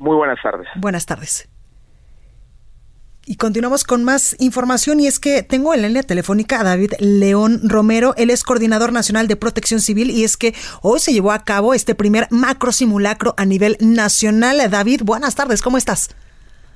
Muy buenas tardes. Buenas tardes. Y continuamos con más información y es que tengo en la línea telefónica a David León Romero, él es coordinador nacional de protección civil y es que hoy se llevó a cabo este primer macro simulacro a nivel nacional. David, buenas tardes, ¿cómo estás?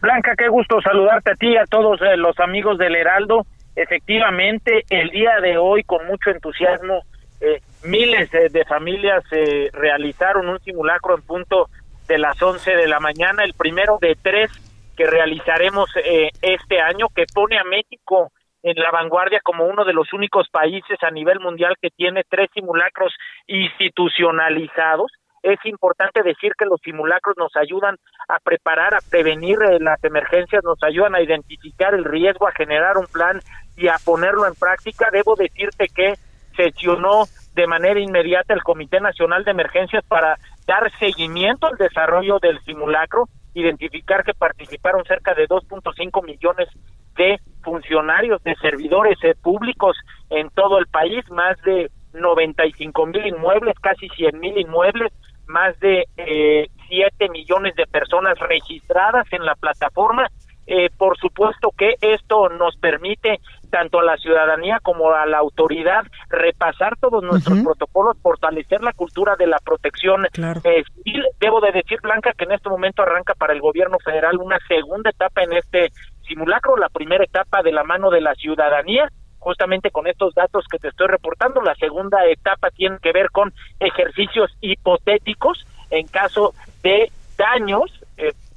Blanca, qué gusto saludarte a ti y a todos eh, los amigos del Heraldo. Efectivamente, el día de hoy con mucho entusiasmo eh, miles de, familias eh, realizaron un simulacro en punto de las 11 de la mañana, el primero de tres que realizaremos eh, este año, que pone a México en la vanguardia como uno de los únicos países a nivel mundial que tiene tres simulacros institucionalizados. Es importante decir que los simulacros nos ayudan a preparar, a prevenir eh, las emergencias, nos ayudan a identificar el riesgo, a generar un plan y a ponerlo en práctica. Debo decirte que sesionó de manera inmediata el Comité Nacional de Emergencias para dar seguimiento al desarrollo del simulacro identificar que participaron cerca de 2.5 millones de funcionarios, de servidores eh, públicos en todo el país, más de 95 mil inmuebles, casi 100 mil inmuebles, más de eh, 7 millones de personas registradas en la plataforma. Eh, por supuesto que esto nos permite tanto a la ciudadanía como a la autoridad repasar todos nuestros protocolos, fortalecer la cultura de la protección eh, civil. Debo de decir, Blanca, que en este momento arranca para el gobierno federal una segunda etapa en este simulacro, la primera etapa de la mano de la ciudadanía, justamente con estos datos que te estoy reportando. La segunda etapa tiene que ver con ejercicios hipotéticos en caso de daños,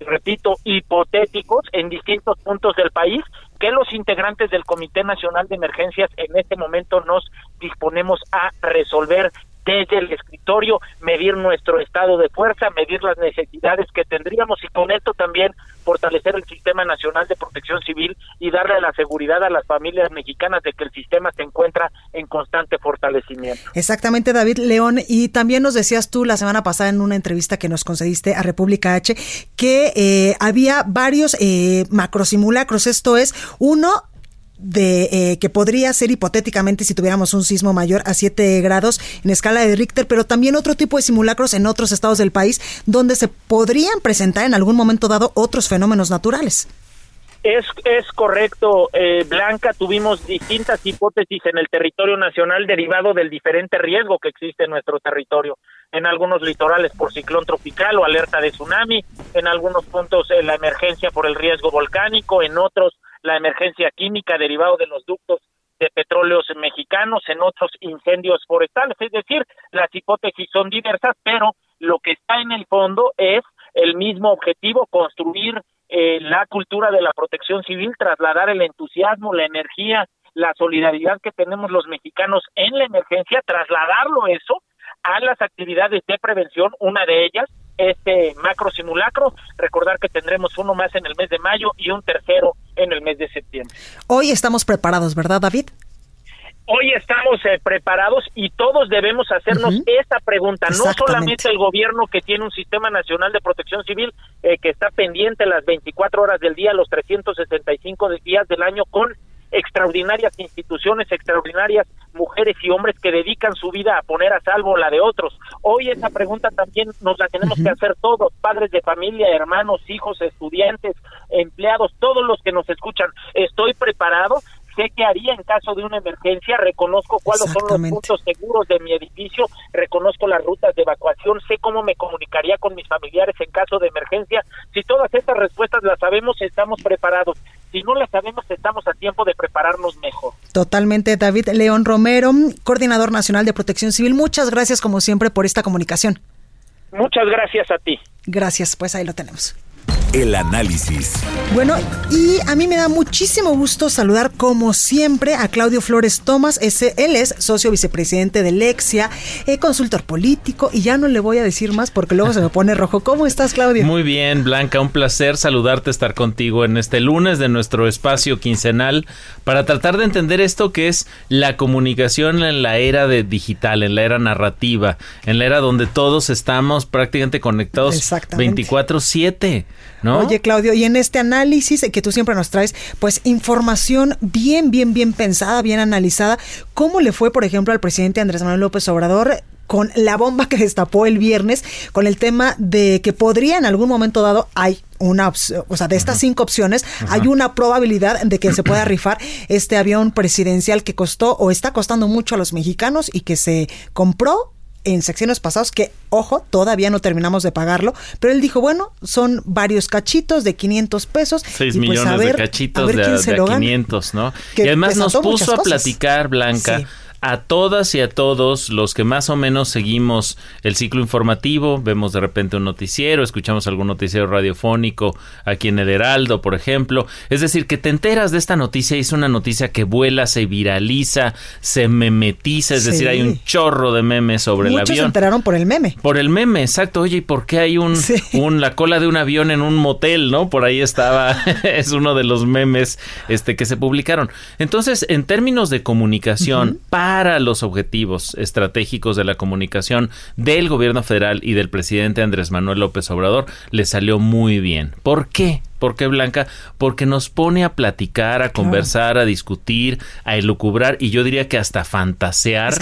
repito, hipotéticos en distintos puntos del país que los integrantes del Comité Nacional de Emergencias en este momento nos disponemos a resolver desde el escritorio, medir nuestro estado de fuerza, medir las necesidades que tendríamos y con esto también fortalecer el Sistema Nacional de Protección Civil y darle la seguridad a las familias mexicanas de que el sistema se encuentra en constante fortalecimiento. Exactamente, David León. Y también nos decías tú la semana pasada en una entrevista que nos concediste a República H que eh, había varios eh, macrosimulacros. Esto es, uno de eh, que podría ser hipotéticamente si tuviéramos un sismo mayor a 7 grados en escala de Richter, pero también otro tipo de simulacros en otros estados del país donde se podrían presentar en algún momento dado otros fenómenos naturales. Es, es correcto, eh, Blanca. Tuvimos distintas hipótesis en el territorio nacional derivado del diferente riesgo que existe en nuestro territorio. En algunos litorales por ciclón tropical o alerta de tsunami, en algunos puntos eh, la emergencia por el riesgo volcánico, en otros la emergencia química derivado de los ductos de petróleos mexicanos, en otros incendios forestales. Es decir, las hipótesis son diversas, pero lo que está en el fondo es el mismo objetivo, construir eh, la cultura de la protección civil, trasladar el entusiasmo, la energía, la solidaridad que tenemos los mexicanos en la emergencia, trasladarlo eso a las actividades de prevención, una de ellas este macro simulacro. Recordar que tendremos uno más en el mes de mayo y un tercero en el mes de septiembre. Hoy estamos preparados, ¿verdad, David? Hoy estamos eh, preparados y todos debemos hacernos esta pregunta, no solamente el gobierno que tiene un sistema nacional de protección civil eh, que está pendiente las 24 horas del día, los 365 días del año con extraordinarias instituciones, extraordinarias mujeres y hombres que dedican su vida a poner a salvo la de otros. Hoy esa pregunta también nos la tenemos que hacer todos, padres de familia, hermanos, hijos, estudiantes, empleados, todos los que nos escuchan. ¿Estoy preparado? sé qué haría en caso de una emergencia, reconozco cuáles son los puntos seguros de mi edificio, reconozco las rutas de evacuación, sé cómo me comunicaría con mis familiares en caso de emergencia. Si todas estas respuestas las sabemos, estamos preparados. Si no las sabemos, estamos a tiempo de prepararnos mejor. Totalmente, David León Romero, coordinador nacional de protección civil. Muchas gracias, como siempre, por esta comunicación. Muchas gracias a ti. Gracias, pues ahí lo tenemos. El análisis. Bueno, y a mí me da muchísimo gusto saludar como siempre a Claudio Flores Tomás. Ese, él es socio vicepresidente de Lexia, eh, consultor político y ya no le voy a decir más porque luego se me pone rojo. ¿Cómo estás, Claudio? Muy bien, Blanca, un placer saludarte, estar contigo en este lunes de nuestro espacio quincenal para tratar de entender esto que es la comunicación en la era de digital, en la era narrativa, en la era donde todos estamos prácticamente conectados 24/7. Oye, Claudio, y en este análisis que tú siempre nos traes, pues información bien, bien, bien pensada, bien analizada, ¿cómo le fue, por ejemplo, al presidente Andrés Manuel López Obrador con la bomba que [LAUGHS] destapó el viernes con el tema de que podría en algún momento dado hay una opción, o sea, de estas cinco opciones, hay una probabilidad de que se pueda rifar este avión presidencial que costó o está costando mucho a los mexicanos y que se compró en secciones pasadas que, ojo, todavía no terminamos de pagarlo, pero él dijo, bueno, son varios cachitos de 500 pesos. 6 pues, millones de cachitos de, de 500, ¿no? y además nos puso a platicar, Blanca, a todas y a todos los que más o menos seguimos el ciclo informativo, vemos de repente un noticiero, escuchamos algún noticiero radiofónico aquí en el Heraldo, por ejemplo. Es decir, que te enteras de esta noticia y es una noticia que vuela, se viraliza, se memetiza, es decir, hay un chorro de memes sobre el avión. se enteraron por el meme. Por el meme, exacto. Oye, ¿y por qué hay un, un la cola de un avión en un motel, no? Por ahí estaba, [LAUGHS] [LAUGHS] es uno de los memes este que se publicaron. Entonces, en términos de comunicación, para los objetivos estratégicos de la comunicación del gobierno federal y del presidente Andrés Manuel López Obrador, le salió muy bien. ¿Por qué? ¿Por qué Blanca? Porque nos pone a platicar, a conversar, a discutir, a elucubrar y yo diría que hasta fantasear.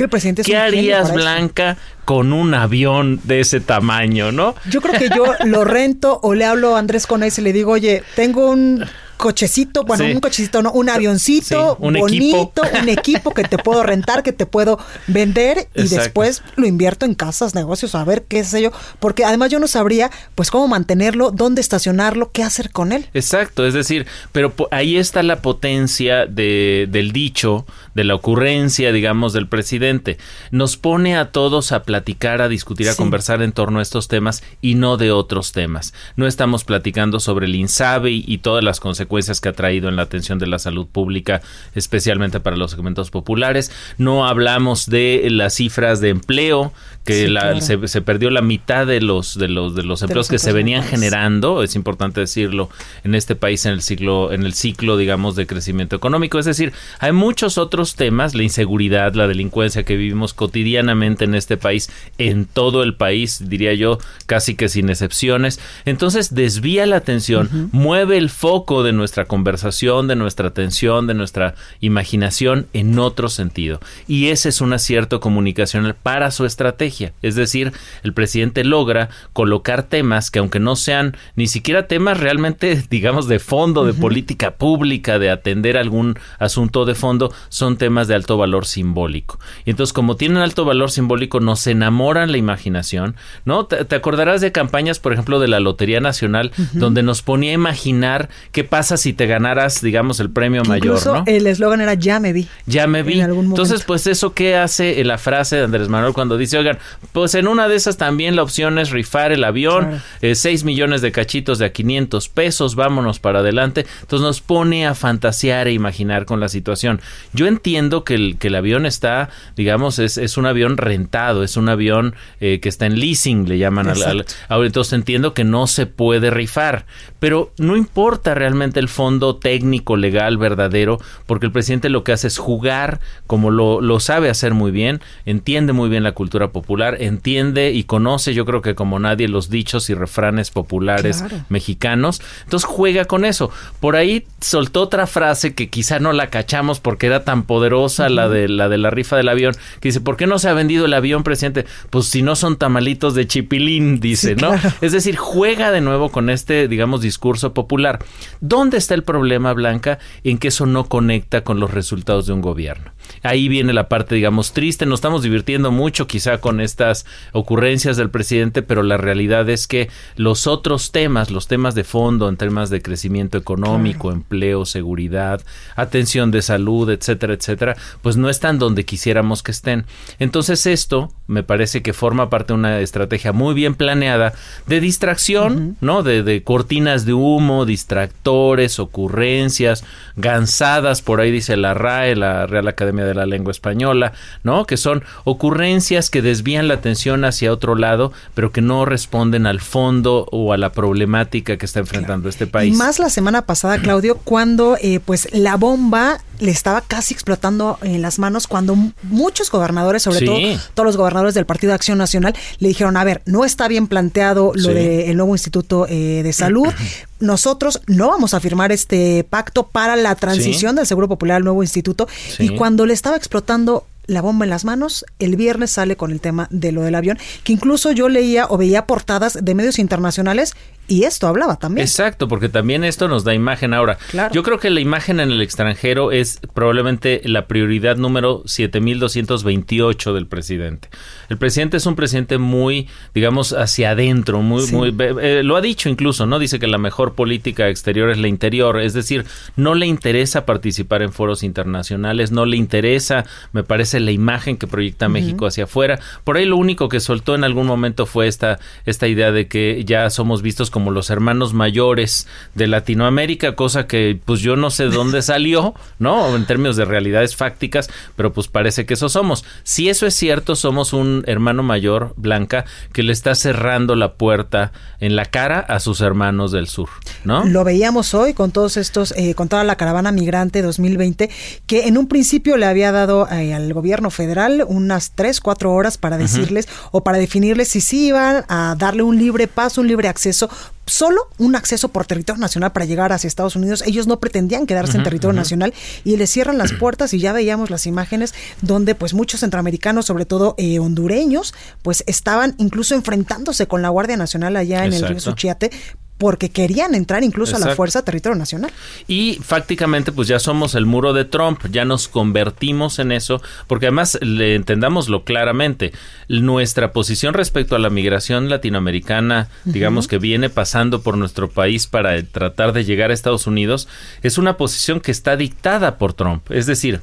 ¿Qué harías, Blanca, con un avión de ese tamaño, no? Yo creo que yo lo rento o le hablo a Andrés Conés y le digo, oye, tengo un cochecito, bueno, un cochecito, no, un avioncito un bonito, equipo. un [LAUGHS] equipo que te puedo rentar, que te puedo vender y después lo invierto en casas, negocios, a ver qué sé yo, porque además yo no sabría pues cómo mantenerlo, dónde estacionarlo, qué hacer con él. Exacto, es decir, pero ahí está la potencia de, del dicho, de la ocurrencia, digamos, del presidente. Nos pone a todos a platicar, a discutir, a conversar en torno a estos temas y no de otros temas. No estamos platicando sobre el INSABE y todas las consecuencias que ha traído en la atención de la salud pública, especialmente para los segmentos populares. No hablamos de las cifras de empleo, que se, perdió la mitad de los de los de los empleos que se venían generando, es importante decirlo, en este país en el ciclo en el ciclo digamos de crecimiento económico, es decir, hay muchos otros temas, la inseguridad, la delincuencia que vivimos cotidianamente en este país, en todo el país, diría yo, casi que sin excepciones. Entonces, desvía la atención, mueve el foco de nuestra conversación, de nuestra atención, de nuestra imaginación en otro sentido. Y ese es un acierto comunicacional para su estrategia. Es decir, el presidente logra colocar temas que aunque no sean ni siquiera temas realmente, [LAUGHS] digamos, de fondo, de política pública, de atender algún asunto de fondo, son temas de alto valor simbólico. Y entonces, como tienen alto valor simbólico, nos enamoran la imaginación, ¿no? Te, acordarás de campañas, por ejemplo, de la Lotería Nacional, donde nos ponía a imaginar qué pasa si te ganaras, digamos, el premio mayor, ¿no? El eslogan era ya me vi. Ya me vi. Entonces, pues eso qué hace la frase de Andrés Manuel cuando dice, oigan, pues en una de esas también la opción es rifar el avión, 6 eh, millones de cachitos de a 500 pesos, vámonos para adelante. Entonces nos pone a fantasear e imaginar con la situación. Yo entiendo que el, que el avión está, digamos, es, es un avión rentado, es un avión eh, que está en leasing, le llaman al, al, Entonces entiendo que no se puede rifar, pero no importa realmente el fondo técnico, legal, verdadero, porque el presidente lo que hace es jugar como lo, lo sabe hacer muy bien, entiende muy bien la cultura popular, entiende y conoce, yo creo que como nadie, los dichos y refranes populares mexicanos, entonces juega con eso. Por ahí soltó otra frase que quizá no la cachamos porque era tan poderosa la de la de la rifa del avión, que dice, ¿por qué no se ha vendido el avión, presidente? Pues si no son tamalitos de chipilín, dice, ¿no? Es decir, juega de nuevo con este, digamos, discurso popular. ¿Dónde está el problema, Blanca? En que eso no conecta con los resultados de un gobierno. Ahí viene la parte, digamos, triste. Nos estamos divirtiendo mucho quizá con estas ocurrencias del presidente, pero la realidad es que los otros temas, los temas de fondo en temas de crecimiento económico, empleo, seguridad, atención de salud, etcétera, etcétera, pues no están donde quisiéramos que estén. Entonces esto me parece que forma parte de una estrategia muy bien planeada de distracción, ¿no? De, de cortinas de humo, distractor ocurrencias, gansadas, por ahí dice la RAE, la Real Academia de la Lengua Española, ¿no? Que son ocurrencias que desvían la atención hacia otro lado, pero que no responden al fondo o a la problemática que está enfrentando este país. Y más la semana pasada, Claudio, cuando eh, pues la bomba le estaba casi explotando en las manos cuando muchos gobernadores, sobre todo todos los gobernadores del Partido de Acción Nacional, le dijeron, a ver, no está bien planteado lo del nuevo Instituto eh, de Salud, [CLEARS THROAT] nosotros no vamos a firmar este pacto para la transición del Seguro Popular al nuevo instituto. Y cuando le estaba explotando la bomba en las manos, el viernes sale con el tema de lo del avión, que incluso yo leía o veía portadas de medios internacionales y esto hablaba también. Exacto, porque también esto nos da imagen ahora. Yo creo que la imagen en el extranjero es probablemente la prioridad número 7228 del presidente. El presidente es un presidente muy, digamos, hacia adentro, muy, muy, eh, lo ha dicho incluso, ¿no? Dice que la mejor política exterior es la interior, es decir, no le interesa participar en foros internacionales, no le interesa, me parece, la imagen que proyecta México hacia afuera. Por ahí lo único que soltó en algún momento fue esta, esta idea de que ya somos vistos como como los hermanos mayores de Latinoamérica, cosa que pues yo no sé dónde salió, ¿no? En términos de realidades fácticas, pero pues parece que eso somos. Si eso es cierto, somos un hermano mayor, Blanca, que le está cerrando la puerta en la cara a sus hermanos del sur, ¿no? Lo veíamos hoy con todos estos, eh, con toda la caravana migrante 2020, que en un principio le había dado eh, al gobierno federal unas tres, cuatro horas para decirles o para definirles si sí iban a darle un libre paso, un libre acceso solo un acceso por territorio nacional para llegar hacia Estados Unidos. Ellos no pretendían quedarse en territorio nacional y les cierran las [CLEARS THROAT] puertas y ya veíamos las imágenes donde pues muchos centroamericanos, sobre todo eh, hondureños, pues estaban incluso enfrentándose con la Guardia Nacional allá en el río Suchiate porque querían entrar incluso a la fuerza territorio nacional. Y fácticamente pues ya somos el muro de Trump, ya nos convertimos en eso, porque además le entendámoslo claramente, nuestra posición respecto a la migración latinoamericana, digamos que viene pasando por nuestro país para tratar de llegar a Estados Unidos, es una posición que está dictada por Trump, es decir,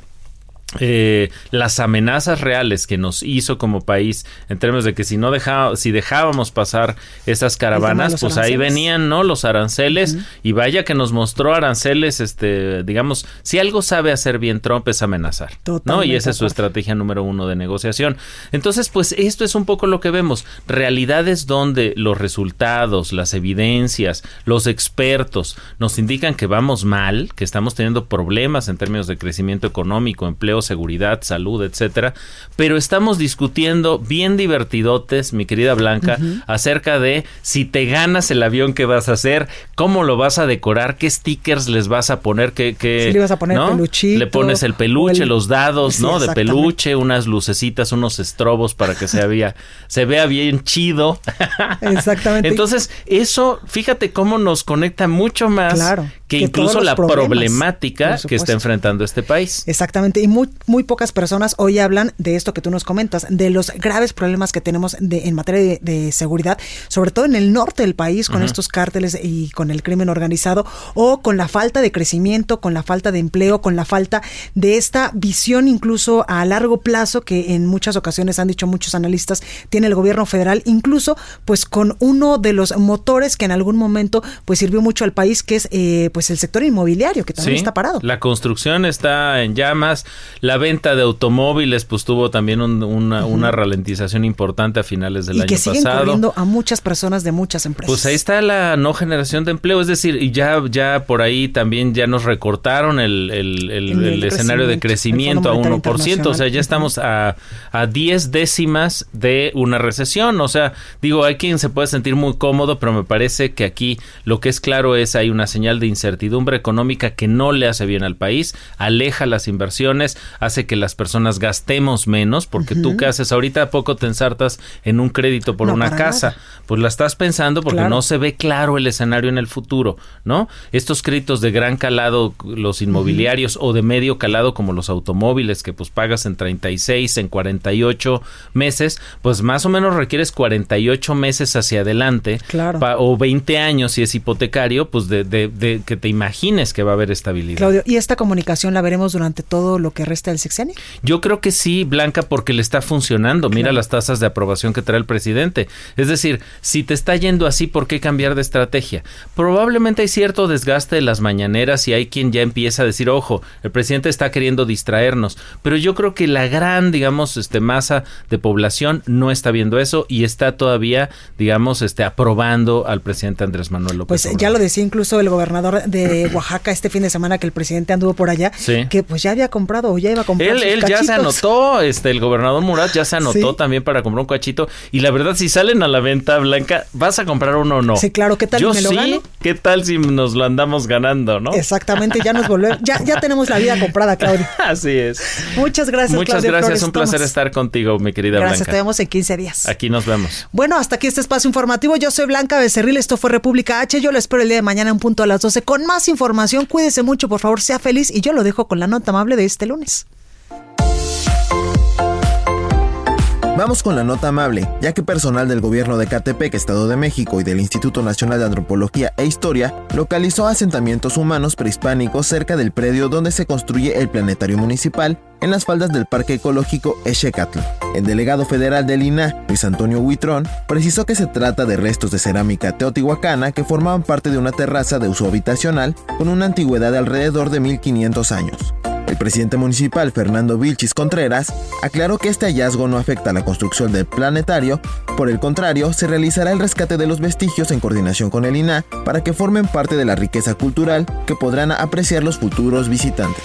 eh, las amenazas reales que nos hizo como país en términos de que si no dejaba, si dejábamos pasar esas caravanas, pues ahí venían, ¿no? Los aranceles y vaya que nos mostró aranceles, este, digamos, si algo sabe hacer bien Trump es amenazar, ¿no? Y esa es su estrategia número uno de negociación. Entonces, pues esto es un poco lo que vemos, realidades donde los resultados, las evidencias, los expertos nos indican que vamos mal, que estamos teniendo problemas en términos de crecimiento económico, empleo seguridad, salud, etcétera. Pero estamos discutiendo bien divertidotes, mi querida Blanca, acerca de si te ganas el avión que vas a hacer, cómo lo vas a decorar, qué stickers les vas a poner, qué, qué le vas a poner Le pones el peluche, los dados, ¿no? De peluche, unas lucecitas, unos estrobos para que se vea, [LAUGHS] se vea bien chido. Exactamente. Entonces, eso, fíjate cómo nos conecta mucho más que, incluso la problemática que está enfrentando este país. Exactamente. Y muy muy, pocas personas hoy hablan de esto que tú nos comentas, de los graves problemas que tenemos en materia de, seguridad, sobre todo en el norte del país, con estos cárteles y con el crimen organizado, o con la falta de crecimiento, con la falta de empleo, con la falta de esta visión incluso a largo plazo que en muchas ocasiones han dicho muchos analistas tiene el gobierno federal, incluso pues con uno de los motores que en algún momento pues sirvió mucho al país, que es eh, pues el sector inmobiliario, que también está parado. La construcción está en llamas, la venta de automóviles pues tuvo también una, ralentización importante a finales del y año que siguen pasado. a muchas personas de muchas empresas. Pues ahí está la no generación de empleo, es decir, y ya, ya por ahí también ya nos recortaron el, el, escenario de crecimiento a 1%, o sea, ya estamos a, a 10 décimas de una recesión, o sea, digo, hay quien se puede sentir muy cómodo, pero me parece que aquí lo que es claro es hay una señal de incertidumbre económica que no le hace bien al país, aleja las inversiones, hace que las personas gastemos menos, porque tú que haces ahorita poco te ensartas en un crédito por una casa, pues la estás pensando porque no se ve claro el escenario en el futuro, ¿no? Estos créditos de gran calado, los inmobiliarios, o de medio calado como los automóviles, que pues pagas en 36, en 48 meses, pues más o menos requieres 48 meses hacia adelante, claro. o 20 años si es hipotecario, pues de, de que te imagines que va a haber estabilidad. Claudio, ¿y esta comunicación la veremos durante todo lo que resta del sexenio? Yo creo que sí, Blanca, porque le está funcionando. Mira las tasas de aprobación que trae el presidente. Es decir, si te está yendo así, ¿por qué cambiar de estrategia? Probablemente hay cierto desgaste de las mañaneras y hay quien ya empieza a decir, ojo, el presidente está queriendo distraernos. Pero yo creo que la gran, digamos, este masa de población no está viendo eso y está todavía, digamos, este aprobando al presidente Andrés Manuel López. Pues ya lo decía incluso el gobernador de [CLEARS THROAT] Oaxaca este fin de semana que el presidente anduvo por allá, que pues ya había comprado o ya ya iba a comprar Él, sus él ya se anotó, este, el gobernador Murat ya se anotó Sí. también para comprar un cachito. Y la verdad, si salen a la venta, Blanca, ¿vas a comprar uno o no? Sí, claro, ¿qué tal Yo si me lo sí, gano? ¿qué tal si nos lo andamos ganando, no? Exactamente, ya nos volvemos, ya, ya tenemos la vida comprada, Claudia. [LAUGHS] Así es. Muchas gracias, Muchas Claudia gracias, Flores un placer Tomás. estar contigo, mi querida Gracias, te Blanca. vemos en 15 días. Aquí nos vemos. Bueno, hasta aquí este espacio informativo. Yo soy Blanca Becerril, esto fue República H. Yo lo espero el día de mañana en punto a las 12 con más información. Cuídese mucho, por favor, sea feliz y yo lo dejo con la nota amable de este lunes. Vamos con la nota amable, ya que personal del gobierno de Catepec, Estado de México y del Instituto Nacional de Antropología e Historia localizó asentamientos humanos prehispánicos cerca del predio donde se construye el planetario municipal en las faldas del Parque Ecológico Echecatl. El delegado federal del INAH, Luis Antonio Huitrón, precisó que se trata de restos de cerámica teotihuacana que formaban parte de una terraza de uso habitacional con una antigüedad de alrededor de 1500 años. El presidente municipal Fernando Vilchis Contreras aclaró que este hallazgo no afecta a la construcción del planetario, por el contrario, se realizará el rescate de los vestigios en coordinación con el INAH para que formen parte de la riqueza cultural que podrán apreciar los futuros visitantes.